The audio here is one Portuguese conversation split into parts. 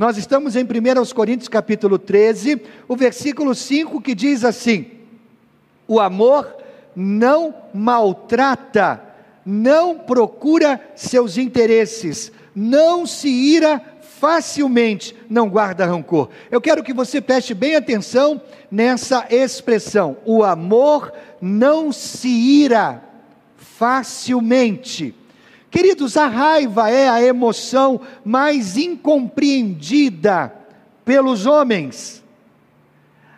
Nós estamos em 1 Coríntios capítulo 13, o versículo 5 que diz assim: O amor não maltrata, não procura seus interesses, não se ira facilmente, não guarda rancor. Eu quero que você preste bem atenção nessa expressão: o amor não se ira facilmente. Queridos, a raiva é a emoção mais incompreendida pelos homens.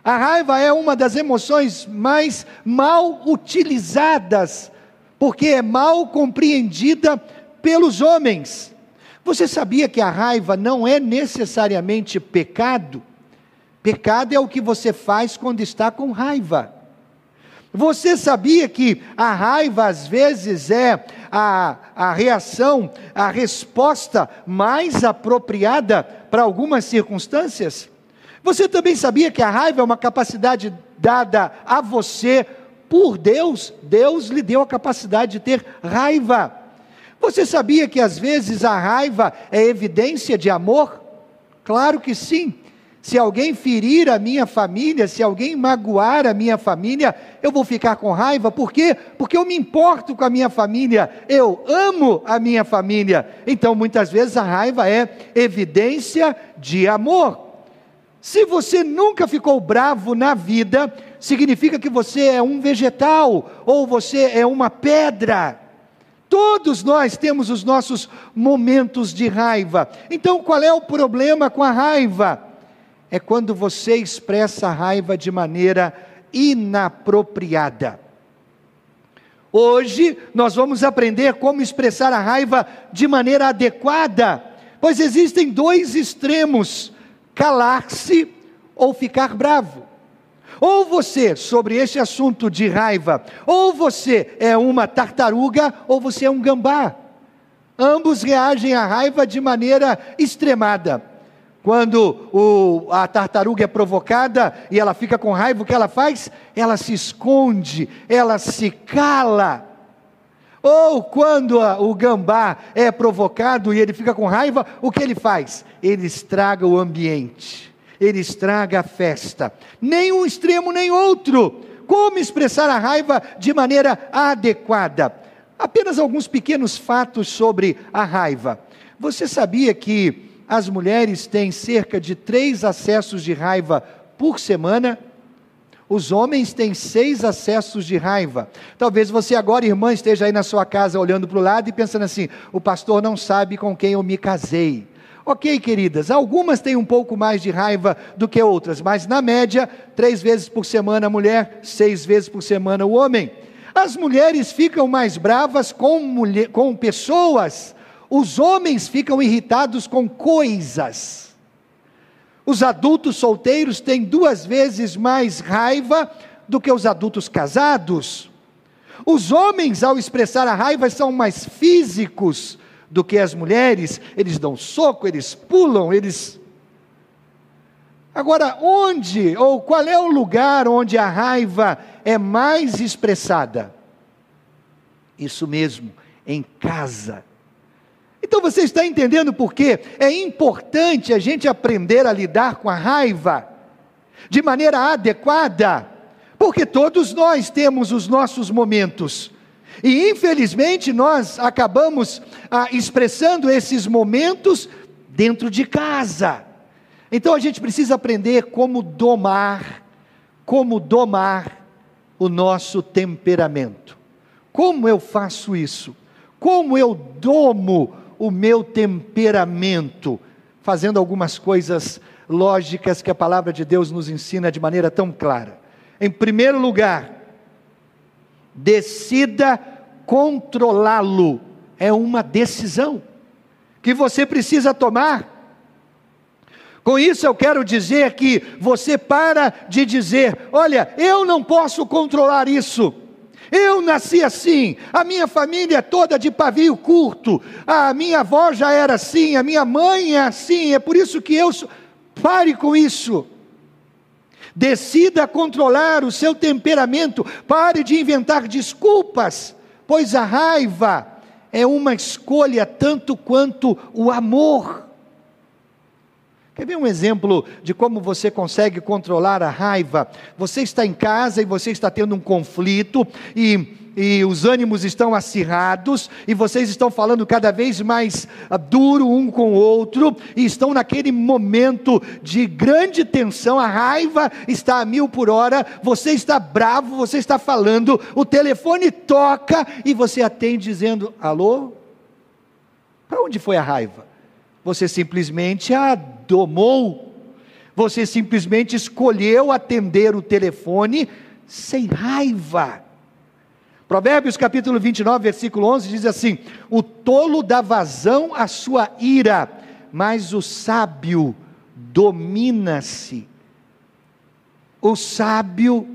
A raiva é uma das emoções mais mal utilizadas, porque é mal compreendida pelos homens. Você sabia que a raiva não é necessariamente pecado? Pecado é o que você faz quando está com raiva. Você sabia que a raiva às vezes é a, a reação, a resposta mais apropriada para algumas circunstâncias? Você também sabia que a raiva é uma capacidade dada a você por Deus? Deus lhe deu a capacidade de ter raiva. Você sabia que às vezes a raiva é evidência de amor? Claro que sim. Se alguém ferir a minha família, se alguém magoar a minha família, eu vou ficar com raiva, por quê? Porque eu me importo com a minha família, eu amo a minha família. Então, muitas vezes a raiva é evidência de amor. Se você nunca ficou bravo na vida, significa que você é um vegetal ou você é uma pedra. Todos nós temos os nossos momentos de raiva. Então, qual é o problema com a raiva? É quando você expressa a raiva de maneira inapropriada. Hoje nós vamos aprender como expressar a raiva de maneira adequada, pois existem dois extremos: calar-se ou ficar bravo. Ou você, sobre este assunto de raiva, ou você é uma tartaruga, ou você é um gambá. Ambos reagem à raiva de maneira extremada. Quando o, a tartaruga é provocada e ela fica com raiva, o que ela faz? Ela se esconde, ela se cala. Ou quando a, o gambá é provocado e ele fica com raiva, o que ele faz? Ele estraga o ambiente, ele estraga a festa. Nem um extremo nem outro. Como expressar a raiva de maneira adequada? Apenas alguns pequenos fatos sobre a raiva. Você sabia que as mulheres têm cerca de três acessos de raiva por semana. Os homens têm seis acessos de raiva. Talvez você agora, irmã, esteja aí na sua casa olhando para o lado e pensando assim: o pastor não sabe com quem eu me casei. Ok, queridas, algumas têm um pouco mais de raiva do que outras, mas na média, três vezes por semana a mulher, seis vezes por semana o homem. As mulheres ficam mais bravas com, mulher, com pessoas os homens ficam irritados com coisas. Os adultos solteiros têm duas vezes mais raiva do que os adultos casados. Os homens, ao expressar a raiva, são mais físicos do que as mulheres. Eles dão soco, eles pulam, eles. Agora, onde ou qual é o lugar onde a raiva é mais expressada? Isso mesmo, em casa. Então você está entendendo por que é importante a gente aprender a lidar com a raiva de maneira adequada, porque todos nós temos os nossos momentos. E infelizmente nós acabamos ah, expressando esses momentos dentro de casa. Então a gente precisa aprender como domar, como domar o nosso temperamento. Como eu faço isso? Como eu domo o meu temperamento, fazendo algumas coisas lógicas que a palavra de Deus nos ensina de maneira tão clara. Em primeiro lugar, decida controlá-lo, é uma decisão que você precisa tomar. Com isso eu quero dizer que você para de dizer: olha, eu não posso controlar isso. Eu nasci assim, a minha família é toda de pavio curto, a minha avó já era assim, a minha mãe é assim, é por isso que eu. Sou... Pare com isso. Decida controlar o seu temperamento, pare de inventar desculpas, pois a raiva é uma escolha tanto quanto o amor. Quer ver um exemplo de como você consegue controlar a raiva? Você está em casa e você está tendo um conflito e e os ânimos estão acirrados, e vocês estão falando cada vez mais uh, duro um com o outro, e estão naquele momento de grande tensão, a raiva está a mil por hora, você está bravo, você está falando, o telefone toca e você atende dizendo: Alô? Para onde foi a raiva? Você simplesmente a domou, você simplesmente escolheu atender o telefone sem raiva. Provérbios capítulo 29, versículo 11 diz assim: O tolo dá vazão à sua ira, mas o sábio domina-se. O sábio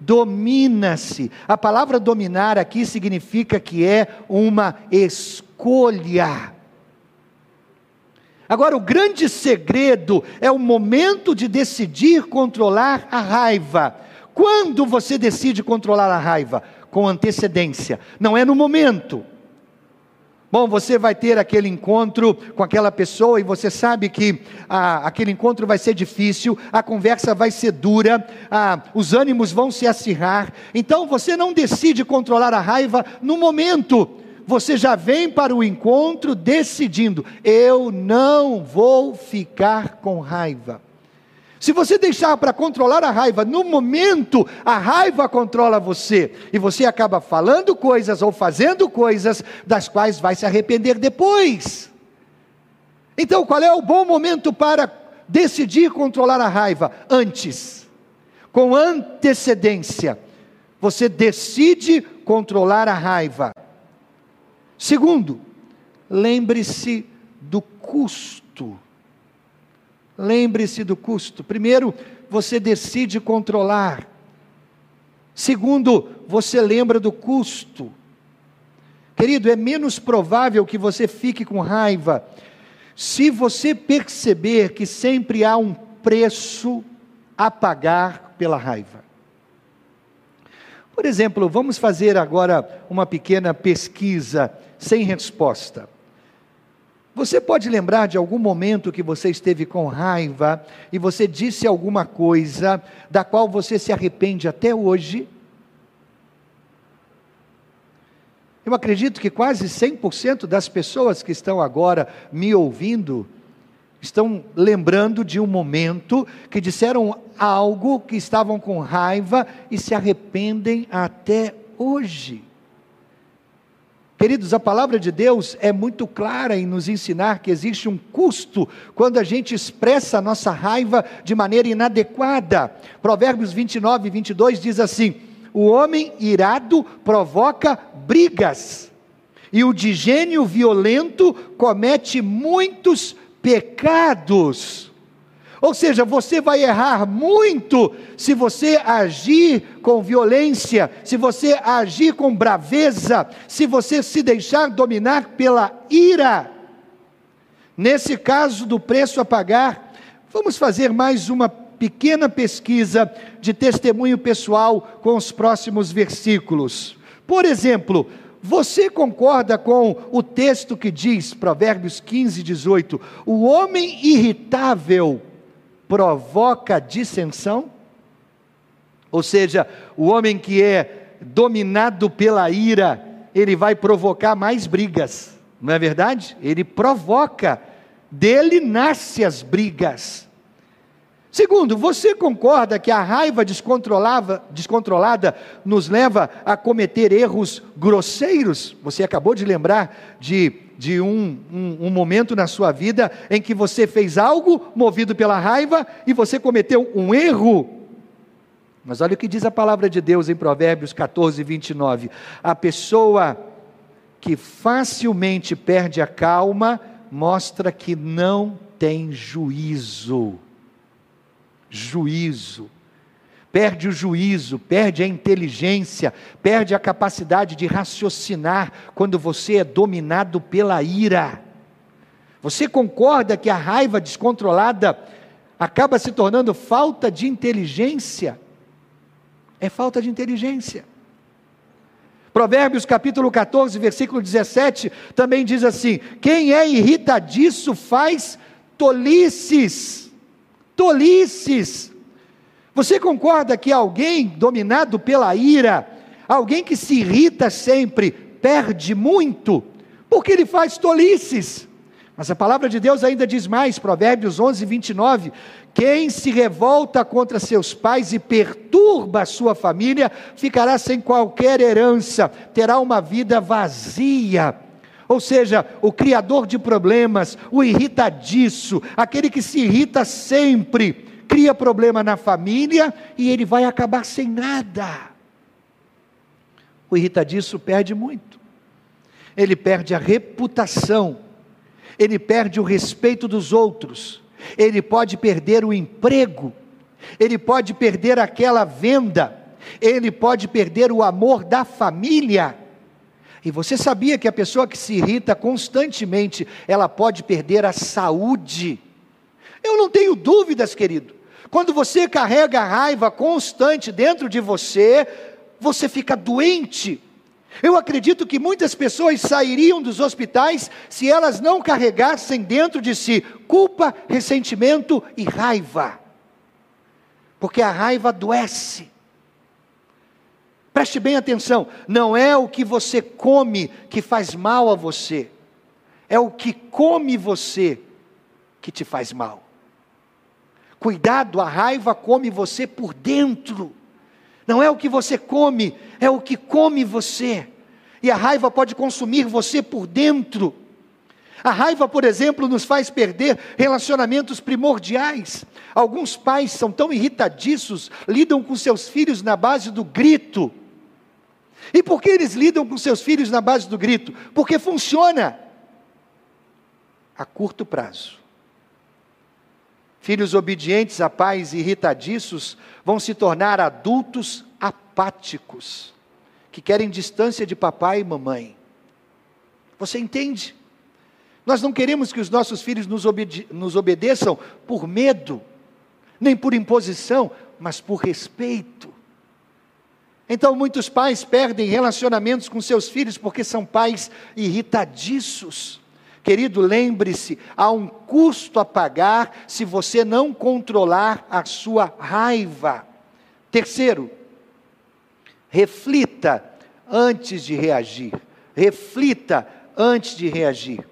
domina-se. A palavra dominar aqui significa que é uma escolha. Agora, o grande segredo é o momento de decidir controlar a raiva. Quando você decide controlar a raiva? com antecedência, não é no momento. Bom, você vai ter aquele encontro com aquela pessoa e você sabe que ah, aquele encontro vai ser difícil, a conversa vai ser dura, ah, os ânimos vão se acirrar. Então você não decide controlar a raiva no momento, você já vem para o encontro decidindo: eu não vou ficar com raiva. Se você deixar para controlar a raiva, no momento a raiva controla você, e você acaba falando coisas ou fazendo coisas das quais vai se arrepender depois. Então, qual é o bom momento para decidir controlar a raiva? Antes, com antecedência. Você decide controlar a raiva. Segundo, lembre-se do custo Lembre-se do custo. Primeiro, você decide controlar. Segundo, você lembra do custo. Querido, é menos provável que você fique com raiva se você perceber que sempre há um preço a pagar pela raiva. Por exemplo, vamos fazer agora uma pequena pesquisa sem resposta. Você pode lembrar de algum momento que você esteve com raiva e você disse alguma coisa da qual você se arrepende até hoje? Eu acredito que quase 100% das pessoas que estão agora me ouvindo estão lembrando de um momento que disseram algo que estavam com raiva e se arrependem até hoje. Queridos, a palavra de Deus é muito clara em nos ensinar que existe um custo quando a gente expressa a nossa raiva de maneira inadequada. Provérbios 29 e 22 diz assim: O homem irado provoca brigas, e o de gênio violento comete muitos pecados. Ou seja, você vai errar muito se você agir com violência, se você agir com braveza, se você se deixar dominar pela ira. Nesse caso do preço a pagar, vamos fazer mais uma pequena pesquisa de testemunho pessoal com os próximos versículos. Por exemplo, você concorda com o texto que diz, Provérbios 15, 18: o homem irritável provoca dissensão? Ou seja, o homem que é dominado pela ira, ele vai provocar mais brigas, não é verdade? Ele provoca, dele nasce as brigas. Segundo, você concorda que a raiva descontrolada nos leva a cometer erros grosseiros? Você acabou de lembrar de de um, um, um, momento na sua vida em que você fez algo movido pela raiva e você cometeu um erro. Mas olha o que diz a palavra de Deus em Provérbios 14, 29. A pessoa que facilmente perde a calma mostra que não tem juízo. Juízo perde o juízo, perde a inteligência, perde a capacidade de raciocinar quando você é dominado pela ira. Você concorda que a raiva descontrolada acaba se tornando falta de inteligência? É falta de inteligência. Provérbios capítulo 14, versículo 17, também diz assim: Quem é irritadiço faz tolices. Tolices. Você concorda que alguém dominado pela ira, alguém que se irrita sempre, perde muito, porque ele faz tolices? Mas a palavra de Deus ainda diz mais, Provérbios 11, 29, quem se revolta contra seus pais e perturba a sua família, ficará sem qualquer herança, terá uma vida vazia. Ou seja, o criador de problemas, o irritadiço, aquele que se irrita sempre, cria problema na família e ele vai acabar sem nada. O irritadiço perde muito. Ele perde a reputação, ele perde o respeito dos outros ele pode perder o emprego, ele pode perder aquela venda, ele pode perder o amor da família. E você sabia que a pessoa que se irrita constantemente, ela pode perder a saúde? Eu não tenho dúvidas, querido. Quando você carrega a raiva constante dentro de você, você fica doente, eu acredito que muitas pessoas sairiam dos hospitais se elas não carregassem dentro de si culpa, ressentimento e raiva. Porque a raiva adoece. Preste bem atenção: não é o que você come que faz mal a você, é o que come você que te faz mal. Cuidado, a raiva come você por dentro. Não é o que você come, é o que come você. E a raiva pode consumir você por dentro. A raiva, por exemplo, nos faz perder relacionamentos primordiais. Alguns pais são tão irritadiços, lidam com seus filhos na base do grito. E por que eles lidam com seus filhos na base do grito? Porque funciona a curto prazo. Filhos obedientes a pais irritadiços vão se tornar adultos apáticos, que querem distância de papai e mamãe. Você entende? Nós não queremos que os nossos filhos nos, obede nos obedeçam por medo, nem por imposição, mas por respeito. Então, muitos pais perdem relacionamentos com seus filhos porque são pais irritadiços. Querido, lembre-se, há um custo a pagar se você não controlar a sua raiva. Terceiro, reflita antes de reagir. Reflita antes de reagir.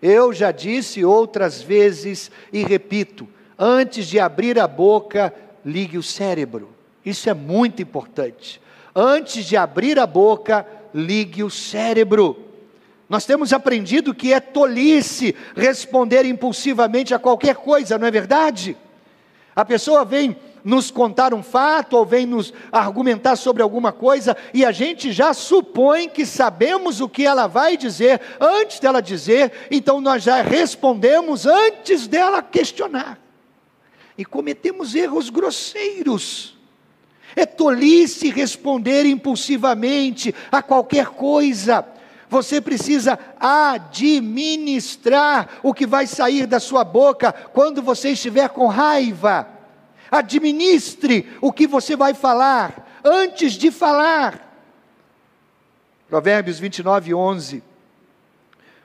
Eu já disse outras vezes e repito: antes de abrir a boca, ligue o cérebro. Isso é muito importante. Antes de abrir a boca, ligue o cérebro. Nós temos aprendido que é tolice responder impulsivamente a qualquer coisa, não é verdade? A pessoa vem nos contar um fato ou vem nos argumentar sobre alguma coisa e a gente já supõe que sabemos o que ela vai dizer antes dela dizer, então nós já respondemos antes dela questionar. E cometemos erros grosseiros. É tolice responder impulsivamente a qualquer coisa. Você precisa administrar o que vai sair da sua boca quando você estiver com raiva. Administre o que você vai falar antes de falar. Provérbios 29, 11.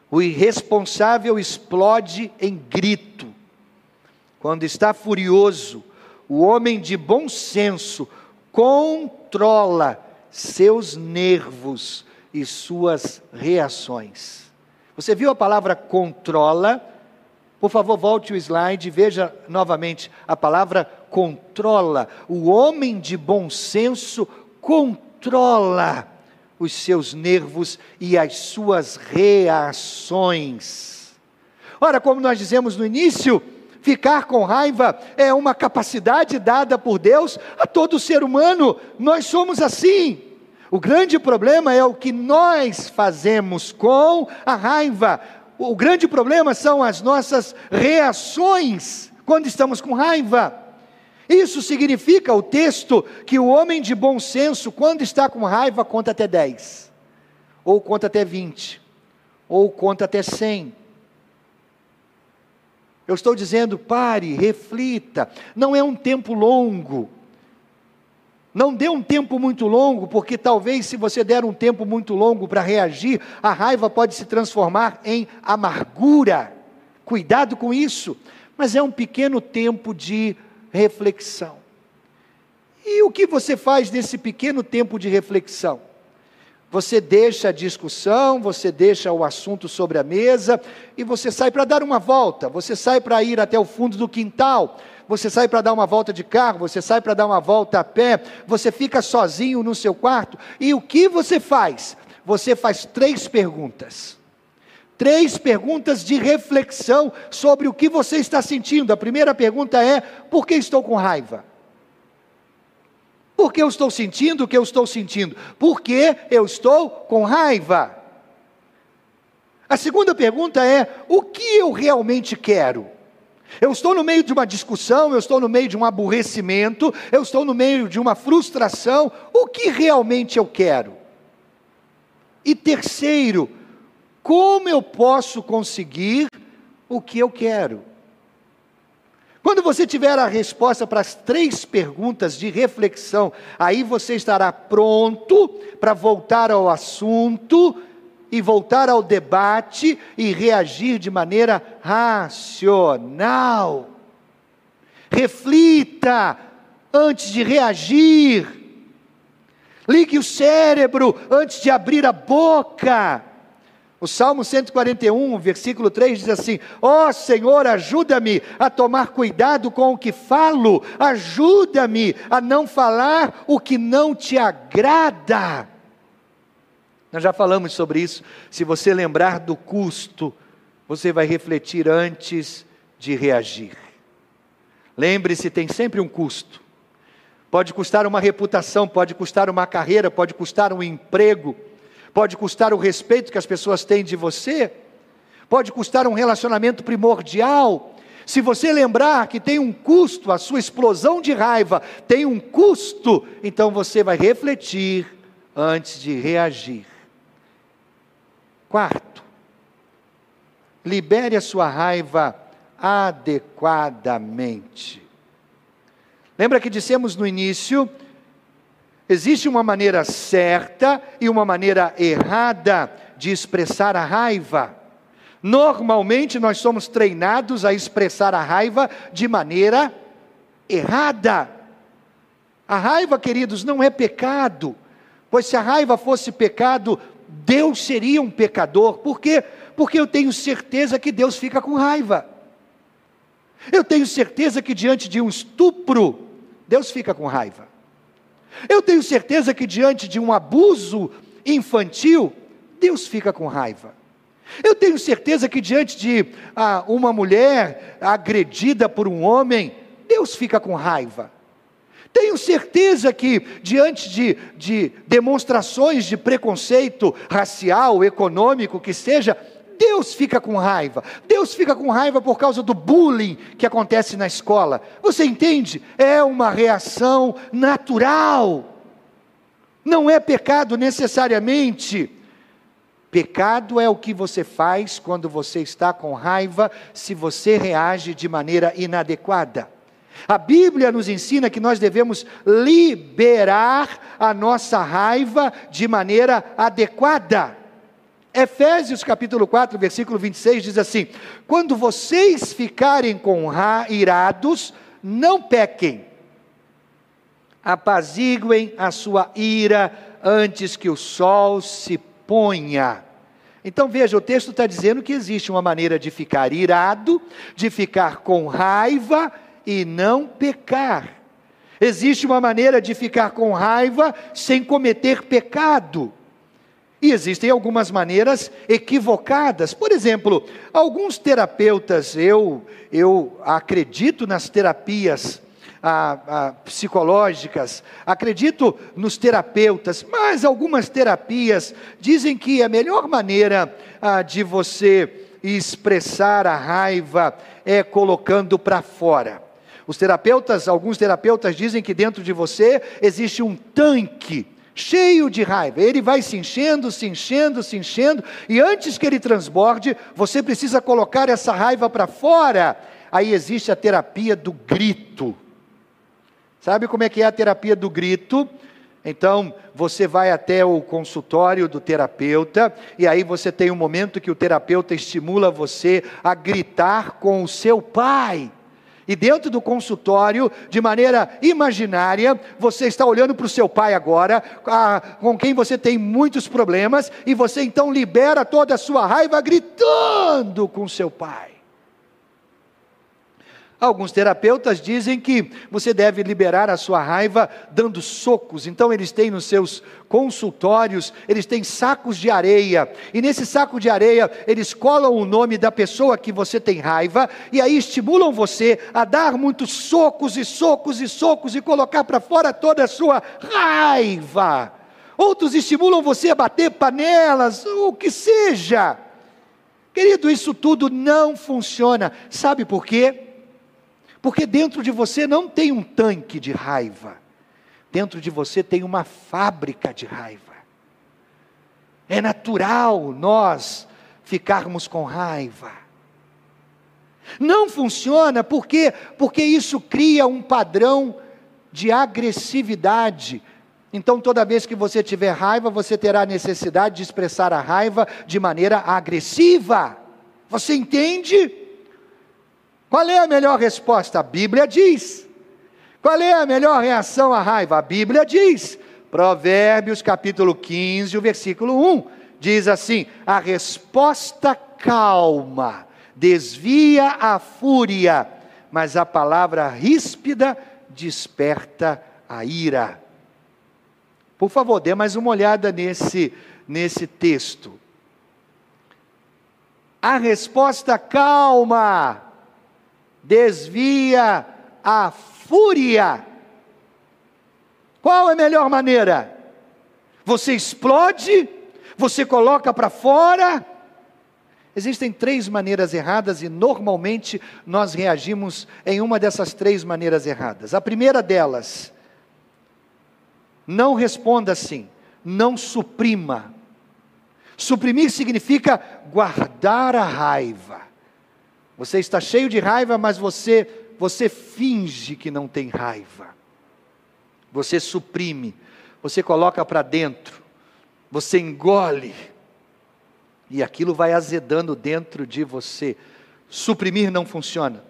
O irresponsável explode em grito. Quando está furioso, o homem de bom senso controla seus nervos e suas reações. Você viu a palavra controla? Por favor, volte o slide e veja novamente a palavra controla. O homem de bom senso controla os seus nervos e as suas reações. Ora, como nós dizemos no início, ficar com raiva é uma capacidade dada por Deus a todo ser humano. Nós somos assim. O grande problema é o que nós fazemos com a raiva. O grande problema são as nossas reações quando estamos com raiva. Isso significa o texto que o homem de bom senso, quando está com raiva, conta até 10, ou conta até 20, ou conta até 100. Eu estou dizendo, pare, reflita, não é um tempo longo. Não dê um tempo muito longo, porque talvez se você der um tempo muito longo para reagir, a raiva pode se transformar em amargura. Cuidado com isso. mas é um pequeno tempo de reflexão. E o que você faz nesse pequeno tempo de reflexão? Você deixa a discussão, você deixa o assunto sobre a mesa e você sai para dar uma volta, você sai para ir até o fundo do quintal, você sai para dar uma volta de carro, você sai para dar uma volta a pé, você fica sozinho no seu quarto e o que você faz? Você faz três perguntas. Três perguntas de reflexão sobre o que você está sentindo. A primeira pergunta é: por que estou com raiva? Por que eu estou sentindo o que eu estou sentindo? Porque eu estou com raiva. A segunda pergunta é: o que eu realmente quero? Eu estou no meio de uma discussão, eu estou no meio de um aborrecimento, eu estou no meio de uma frustração. O que realmente eu quero? E terceiro, como eu posso conseguir o que eu quero? Quando você tiver a resposta para as três perguntas de reflexão, aí você estará pronto para voltar ao assunto e voltar ao debate e reagir de maneira racional. Reflita antes de reagir. Ligue o cérebro antes de abrir a boca. O Salmo 141, versículo 3 diz assim: Ó oh, Senhor, ajuda-me a tomar cuidado com o que falo, ajuda-me a não falar o que não te agrada. Nós já falamos sobre isso. Se você lembrar do custo, você vai refletir antes de reagir. Lembre-se, tem sempre um custo. Pode custar uma reputação, pode custar uma carreira, pode custar um emprego pode custar o respeito que as pessoas têm de você, pode custar um relacionamento primordial. Se você lembrar que tem um custo, a sua explosão de raiva tem um custo, então você vai refletir antes de reagir. Quarto, libere a sua raiva adequadamente. Lembra que dissemos no início Existe uma maneira certa e uma maneira errada de expressar a raiva. Normalmente nós somos treinados a expressar a raiva de maneira errada. A raiva, queridos, não é pecado, pois se a raiva fosse pecado, Deus seria um pecador. Por quê? Porque eu tenho certeza que Deus fica com raiva. Eu tenho certeza que diante de um estupro, Deus fica com raiva. Eu tenho certeza que diante de um abuso infantil, Deus fica com raiva. Eu tenho certeza que diante de ah, uma mulher agredida por um homem, Deus fica com raiva. Tenho certeza que, diante de, de demonstrações de preconceito racial, econômico, que seja, Deus fica com raiva. Deus fica com raiva por causa do bullying que acontece na escola. Você entende? É uma reação natural. Não é pecado necessariamente. Pecado é o que você faz quando você está com raiva, se você reage de maneira inadequada. A Bíblia nos ensina que nós devemos liberar a nossa raiva de maneira adequada. Efésios capítulo 4, versículo 26 diz assim: Quando vocês ficarem com irados, não pequem, apaziguem a sua ira antes que o sol se ponha. Então veja, o texto está dizendo que existe uma maneira de ficar irado, de ficar com raiva e não pecar. Existe uma maneira de ficar com raiva sem cometer pecado. E existem algumas maneiras equivocadas. Por exemplo, alguns terapeutas, eu, eu acredito nas terapias ah, ah, psicológicas, acredito nos terapeutas, mas algumas terapias dizem que a melhor maneira ah, de você expressar a raiva é colocando para fora. Os terapeutas, alguns terapeutas dizem que dentro de você existe um tanque cheio de raiva. Ele vai se enchendo, se enchendo, se enchendo, e antes que ele transborde, você precisa colocar essa raiva para fora. Aí existe a terapia do grito. Sabe como é que é a terapia do grito? Então, você vai até o consultório do terapeuta, e aí você tem um momento que o terapeuta estimula você a gritar com o seu pai. E dentro do consultório, de maneira imaginária, você está olhando para o seu pai agora, com quem você tem muitos problemas, e você então libera toda a sua raiva gritando com seu pai. Alguns terapeutas dizem que você deve liberar a sua raiva dando socos. Então eles têm nos seus consultórios, eles têm sacos de areia. E nesse saco de areia, eles colam o nome da pessoa que você tem raiva e aí estimulam você a dar muitos socos e socos e socos e colocar para fora toda a sua raiva. Outros estimulam você a bater panelas, o que seja. Querido, isso tudo não funciona. Sabe por quê? Porque dentro de você não tem um tanque de raiva, dentro de você tem uma fábrica de raiva. É natural nós ficarmos com raiva. Não funciona porque porque isso cria um padrão de agressividade. Então, toda vez que você tiver raiva, você terá necessidade de expressar a raiva de maneira agressiva. Você entende? Qual é a melhor resposta? A Bíblia diz. Qual é a melhor reação à raiva? A Bíblia diz. Provérbios capítulo 15, o versículo 1 diz assim: A resposta calma desvia a fúria, mas a palavra ríspida desperta a ira. Por favor, dê mais uma olhada nesse, nesse texto. A resposta calma desvia a fúria. Qual é a melhor maneira? Você explode, você coloca para fora. Existem três maneiras erradas e normalmente nós reagimos em uma dessas três maneiras erradas. A primeira delas, não responda assim, não suprima. Suprimir significa guardar a raiva. Você está cheio de raiva, mas você você finge que não tem raiva. Você suprime, você coloca para dentro, você engole. E aquilo vai azedando dentro de você. Suprimir não funciona.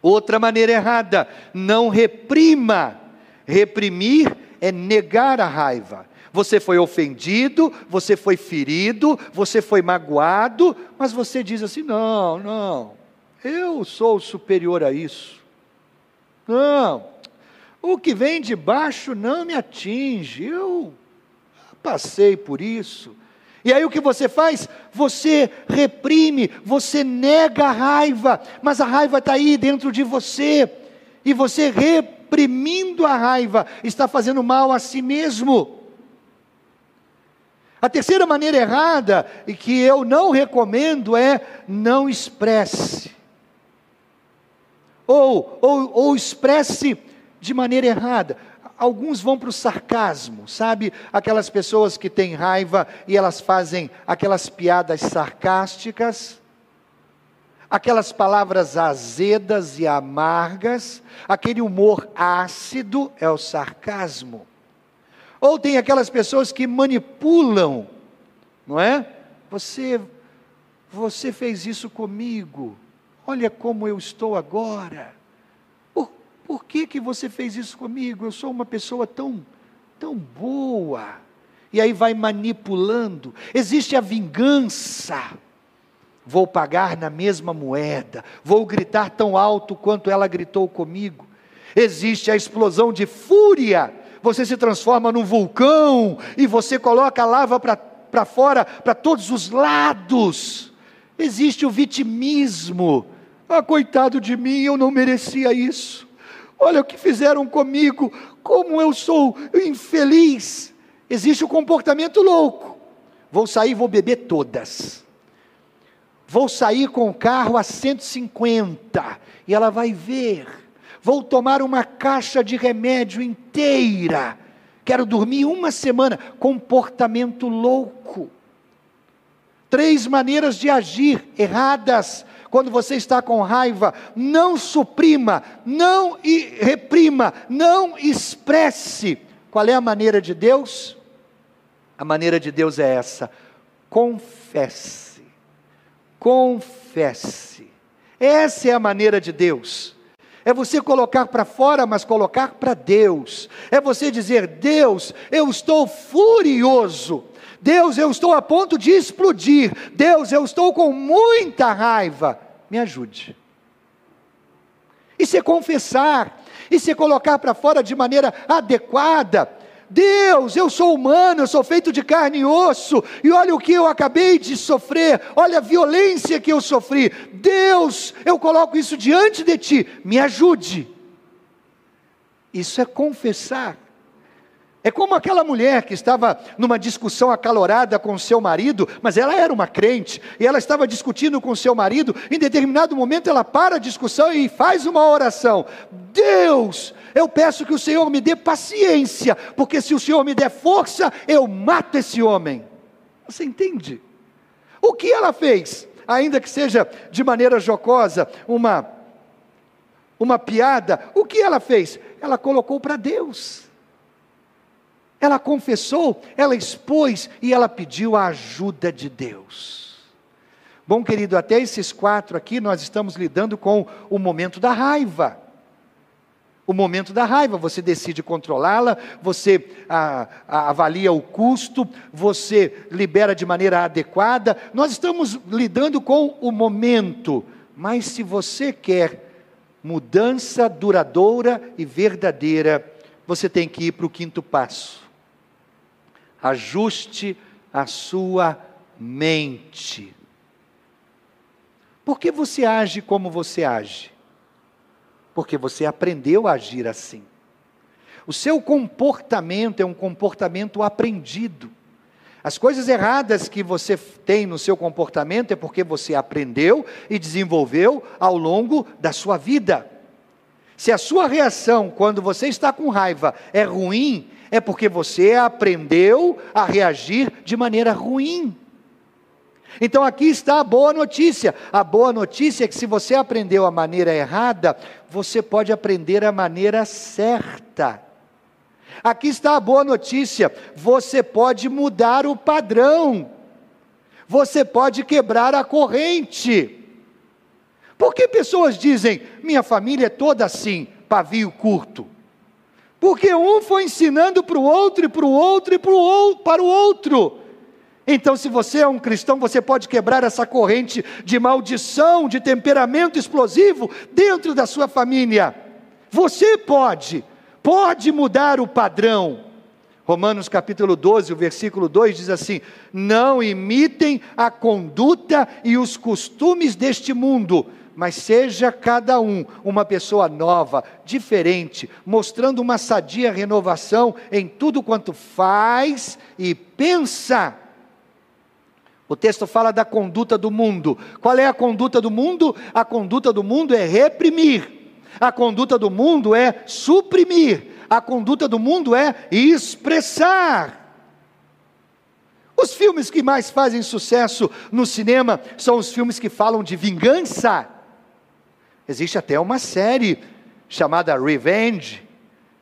Outra maneira errada, não reprima. Reprimir é negar a raiva. Você foi ofendido, você foi ferido, você foi magoado, mas você diz assim: não, não, eu sou superior a isso. Não, o que vem de baixo não me atinge, eu passei por isso. E aí o que você faz? Você reprime, você nega a raiva, mas a raiva está aí dentro de você, e você reprimindo a raiva está fazendo mal a si mesmo. A terceira maneira errada, e que eu não recomendo, é não expresse. Ou, ou, ou expresse de maneira errada. Alguns vão para o sarcasmo, sabe? Aquelas pessoas que têm raiva e elas fazem aquelas piadas sarcásticas, aquelas palavras azedas e amargas, aquele humor ácido é o sarcasmo. Ou tem aquelas pessoas que manipulam, não é? Você, você fez isso comigo. Olha como eu estou agora. Por, por que, que você fez isso comigo? Eu sou uma pessoa tão, tão boa. E aí vai manipulando. Existe a vingança. Vou pagar na mesma moeda. Vou gritar tão alto quanto ela gritou comigo. Existe a explosão de fúria você se transforma num vulcão e você coloca a lava para fora, para todos os lados. Existe o vitimismo. Ah, coitado de mim, eu não merecia isso. Olha o que fizeram comigo, como eu sou infeliz. Existe o comportamento louco. Vou sair, vou beber todas. Vou sair com o carro a 150 e ela vai ver vou tomar uma caixa de remédio inteira, quero dormir uma semana. Comportamento louco. Três maneiras de agir erradas quando você está com raiva. Não suprima, não reprima, não expresse. Qual é a maneira de Deus? A maneira de Deus é essa: confesse. Confesse Essa é a maneira de Deus. É você colocar para fora, mas colocar para Deus. É você dizer: Deus, eu estou furioso. Deus, eu estou a ponto de explodir. Deus, eu estou com muita raiva. Me ajude. Isso é confessar, isso é colocar para fora de maneira adequada. Deus, eu sou humano, eu sou feito de carne e osso, e olha o que eu acabei de sofrer, olha a violência que eu sofri. Deus, eu coloco isso diante de ti, me ajude. Isso é confessar. É como aquela mulher que estava numa discussão acalorada com seu marido, mas ela era uma crente, e ela estava discutindo com seu marido, em determinado momento ela para a discussão e faz uma oração: Deus, eu peço que o Senhor me dê paciência, porque se o Senhor me der força, eu mato esse homem. Você entende? O que ela fez? Ainda que seja de maneira jocosa, uma uma piada, o que ela fez? Ela colocou para Deus. Ela confessou, ela expôs e ela pediu a ajuda de Deus. Bom, querido, até esses quatro aqui nós estamos lidando com o momento da raiva. O momento da raiva, você decide controlá-la, você a, a, avalia o custo, você libera de maneira adequada. Nós estamos lidando com o momento, mas se você quer mudança duradoura e verdadeira, você tem que ir para o quinto passo ajuste a sua mente. Por que você age como você age? Porque você aprendeu a agir assim. O seu comportamento é um comportamento aprendido. As coisas erradas que você tem no seu comportamento é porque você aprendeu e desenvolveu ao longo da sua vida. Se a sua reação quando você está com raiva é ruim, é porque você aprendeu a reagir de maneira ruim. Então aqui está a boa notícia. A boa notícia é que se você aprendeu a maneira errada, você pode aprender a maneira certa. Aqui está a boa notícia: você pode mudar o padrão, você pode quebrar a corrente. Por que pessoas dizem, minha família é toda assim, pavio curto? Porque um foi ensinando para o outro, e para o outro, e para o outro. Então, se você é um cristão, você pode quebrar essa corrente de maldição, de temperamento explosivo dentro da sua família. Você pode, pode mudar o padrão. Romanos capítulo 12, o versículo 2 diz assim: Não imitem a conduta e os costumes deste mundo, mas seja cada um uma pessoa nova, diferente, mostrando uma sadia renovação em tudo quanto faz e pensa. O texto fala da conduta do mundo. Qual é a conduta do mundo? A conduta do mundo é reprimir. A conduta do mundo é suprimir. A conduta do mundo é expressar. Os filmes que mais fazem sucesso no cinema são os filmes que falam de vingança. Existe até uma série chamada Revenge,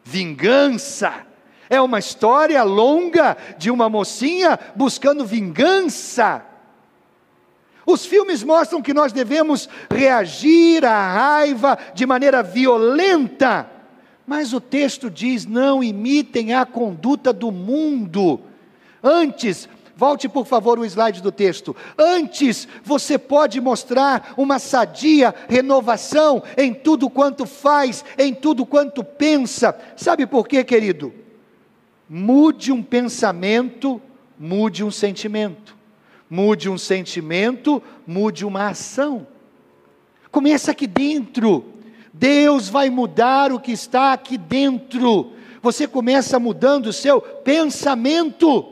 Vingança. É uma história longa de uma mocinha buscando vingança. Os filmes mostram que nós devemos reagir à raiva de maneira violenta, mas o texto diz: não imitem a conduta do mundo. Antes, Volte, por favor, o slide do texto. Antes, você pode mostrar uma sadia renovação em tudo quanto faz, em tudo quanto pensa. Sabe por quê, querido? Mude um pensamento, mude um sentimento. Mude um sentimento, mude uma ação. Começa aqui dentro. Deus vai mudar o que está aqui dentro. Você começa mudando o seu pensamento.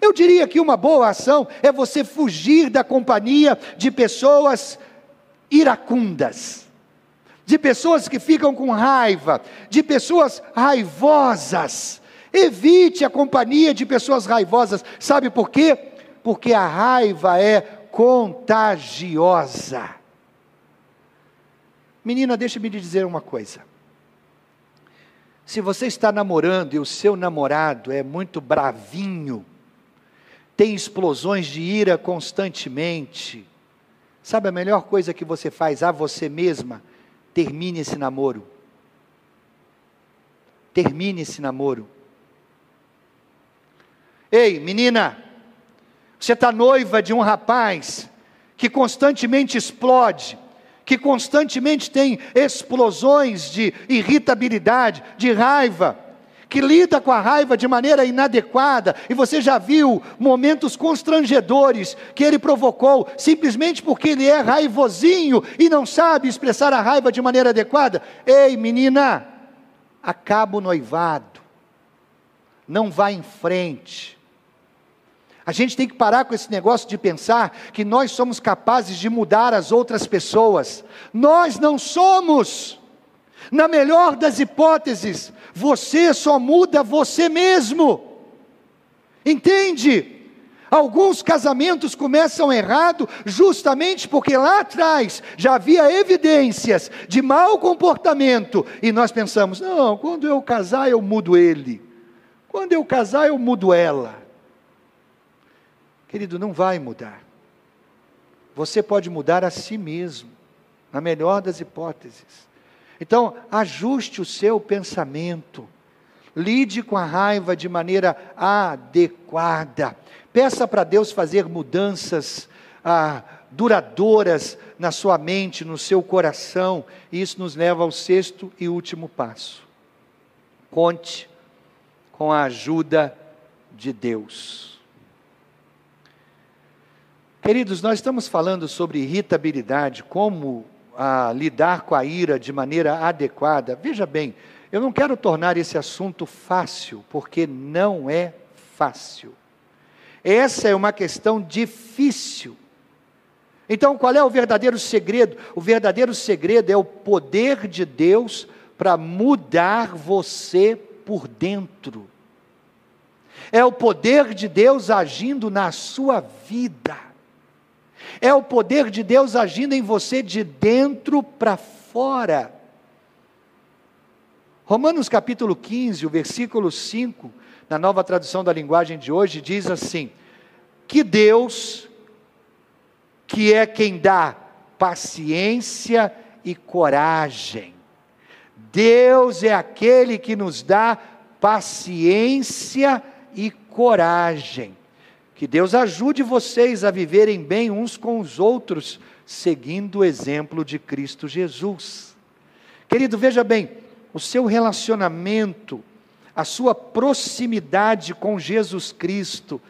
Eu diria que uma boa ação é você fugir da companhia de pessoas iracundas, de pessoas que ficam com raiva, de pessoas raivosas. Evite a companhia de pessoas raivosas. Sabe por quê? Porque a raiva é contagiosa. Menina, deixa-me lhe dizer uma coisa. Se você está namorando e o seu namorado é muito bravinho, tem explosões de ira constantemente, Sabe a melhor coisa que você faz a você mesma? Termine esse namoro. Termine esse namoro. Ei, menina, você está noiva de um rapaz que constantemente explode, que constantemente tem explosões de irritabilidade, de raiva, que lida com a raiva de maneira inadequada, e você já viu momentos constrangedores que ele provocou, simplesmente porque ele é raivosinho e não sabe expressar a raiva de maneira adequada. Ei, menina, acaba o noivado, não vá em frente, a gente tem que parar com esse negócio de pensar que nós somos capazes de mudar as outras pessoas. Nós não somos. Na melhor das hipóteses, você só muda você mesmo. Entende? Alguns casamentos começam errado justamente porque lá atrás já havia evidências de mau comportamento e nós pensamos: não, quando eu casar eu mudo ele, quando eu casar eu mudo ela. Querido, não vai mudar. Você pode mudar a si mesmo, na melhor das hipóteses. Então, ajuste o seu pensamento. Lide com a raiva de maneira adequada. Peça para Deus fazer mudanças ah, duradouras na sua mente, no seu coração. E isso nos leva ao sexto e último passo. Conte com a ajuda de Deus. Queridos, nós estamos falando sobre irritabilidade, como ah, lidar com a ira de maneira adequada. Veja bem, eu não quero tornar esse assunto fácil, porque não é fácil. Essa é uma questão difícil. Então, qual é o verdadeiro segredo? O verdadeiro segredo é o poder de Deus para mudar você por dentro. É o poder de Deus agindo na sua vida. É o poder de Deus agindo em você de dentro para fora. Romanos capítulo 15, o versículo 5, na nova tradução da linguagem de hoje, diz assim: Que Deus, que é quem dá paciência e coragem, Deus é aquele que nos dá paciência e coragem. Que Deus ajude vocês a viverem bem uns com os outros, seguindo o exemplo de Cristo Jesus. Querido, veja bem, o seu relacionamento, a sua proximidade com Jesus Cristo,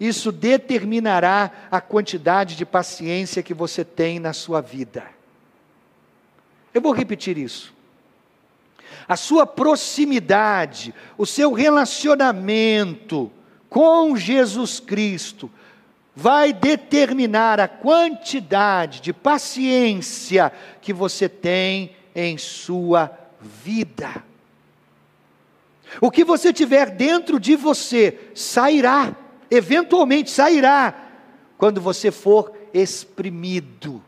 isso determinará a quantidade de paciência que você tem na sua vida. Eu vou repetir isso. A sua proximidade, o seu relacionamento, com Jesus Cristo vai determinar a quantidade de paciência que você tem em sua vida. O que você tiver dentro de você sairá, eventualmente sairá, quando você for exprimido.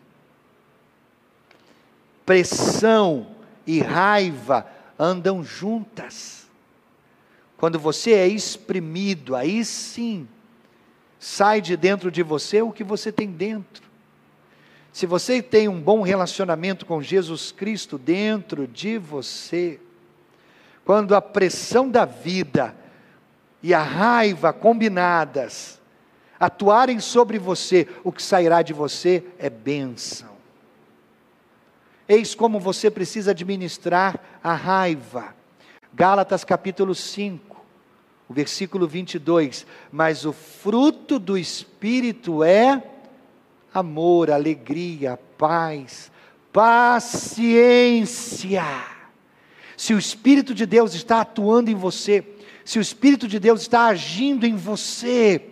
Pressão e raiva andam juntas. Quando você é exprimido, aí sim, sai de dentro de você o que você tem dentro. Se você tem um bom relacionamento com Jesus Cristo dentro de você, quando a pressão da vida e a raiva combinadas atuarem sobre você, o que sairá de você é bênção. Eis como você precisa administrar a raiva. Gálatas capítulo 5 o versículo 22, mas o fruto do Espírito é amor, alegria, paz, paciência. Se o Espírito de Deus está atuando em você, se o Espírito de Deus está agindo em você,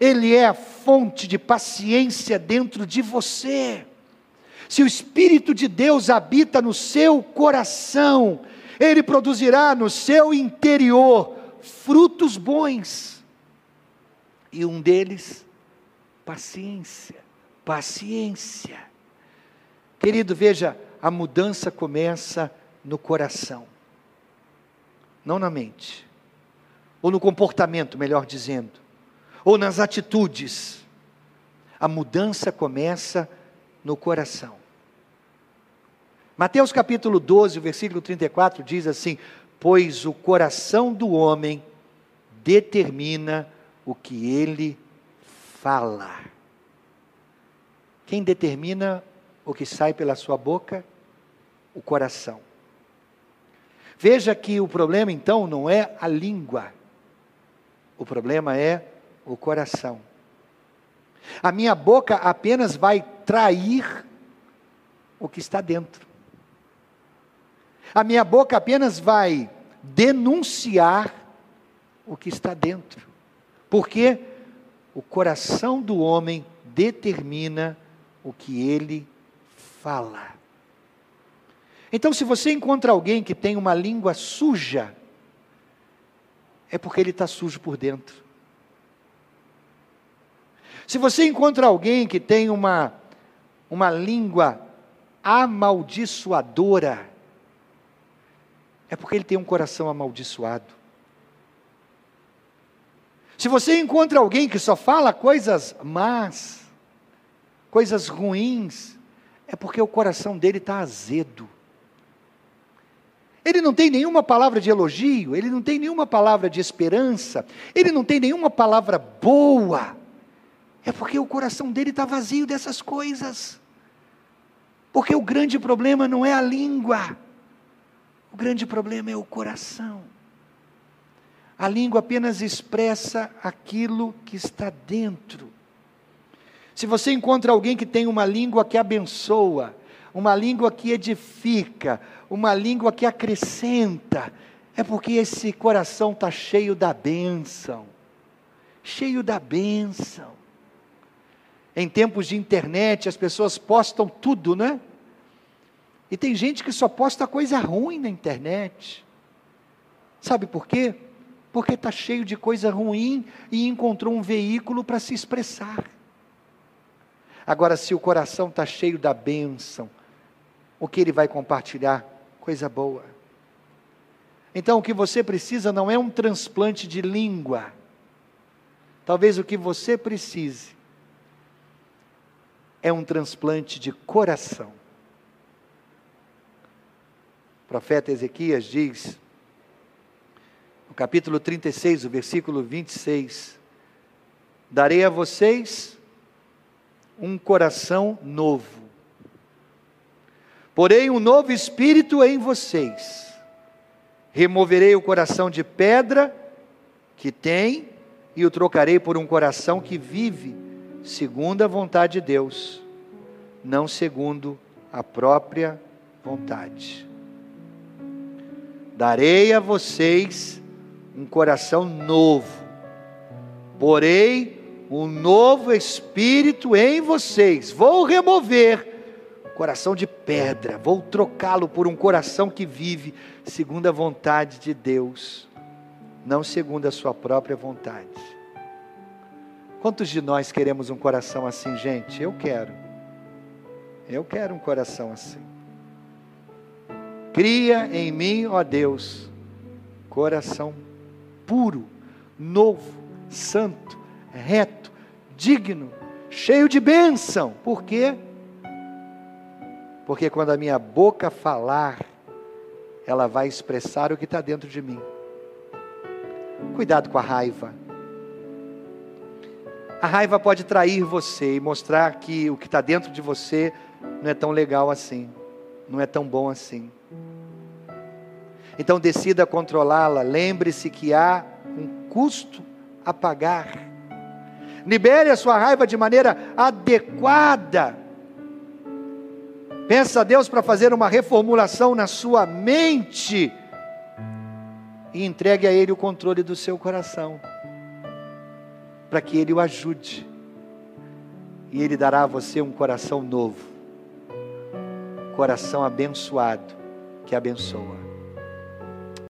Ele é a fonte de paciência dentro de você. Se o Espírito de Deus habita no seu coração, Ele produzirá no seu interior frutos bons. E um deles, paciência. Paciência. Querido, veja, a mudança começa no coração, não na mente, ou no comportamento, melhor dizendo, ou nas atitudes. A mudança começa no coração. Mateus capítulo 12, versículo 34 diz assim: Pois o coração do homem determina o que ele fala. Quem determina o que sai pela sua boca? O coração. Veja que o problema então não é a língua, o problema é o coração. A minha boca apenas vai trair o que está dentro. A minha boca apenas vai denunciar o que está dentro. Porque o coração do homem determina o que ele fala. Então, se você encontra alguém que tem uma língua suja, é porque ele está sujo por dentro. Se você encontra alguém que tem uma, uma língua amaldiçoadora, é porque ele tem um coração amaldiçoado. Se você encontra alguém que só fala coisas más, coisas ruins, é porque o coração dele está azedo. Ele não tem nenhuma palavra de elogio, ele não tem nenhuma palavra de esperança, ele não tem nenhuma palavra boa. É porque o coração dele está vazio dessas coisas. Porque o grande problema não é a língua, o grande problema é o coração. A língua apenas expressa aquilo que está dentro. Se você encontra alguém que tem uma língua que abençoa, uma língua que edifica, uma língua que acrescenta, é porque esse coração está cheio da bênção. Cheio da bênção. Em tempos de internet, as pessoas postam tudo, né? E tem gente que só posta coisa ruim na internet. Sabe por quê? Porque está cheio de coisa ruim e encontrou um veículo para se expressar. Agora, se o coração está cheio da bênção, o que ele vai compartilhar? Coisa boa. Então, o que você precisa não é um transplante de língua. Talvez o que você precise é um transplante de coração. O profeta Ezequias diz, no capítulo 36, o versículo 26, darei a vocês um coração novo. Porém, um novo espírito em vocês. Removerei o coração de pedra que tem e o trocarei por um coração que vive segundo a vontade de Deus, não segundo a própria vontade. Darei a vocês um coração novo, porei um novo espírito em vocês. Vou remover coração de pedra, vou trocá-lo por um coração que vive segundo a vontade de Deus, não segundo a sua própria vontade. Quantos de nós queremos um coração assim, gente? Eu quero. Eu quero um coração assim. Cria em mim, ó Deus, coração puro, novo, santo, reto, digno, cheio de bênção. Por quê? Porque quando a minha boca falar, ela vai expressar o que está dentro de mim. Cuidado com a raiva a raiva pode trair você e mostrar que o que está dentro de você não é tão legal assim, não é tão bom assim. Então decida controlá-la. Lembre-se que há um custo a pagar. Libere a sua raiva de maneira adequada. Peça a Deus para fazer uma reformulação na sua mente e entregue a Ele o controle do seu coração para que Ele o ajude. E Ele dará a você um coração novo, coração abençoado, que abençoa.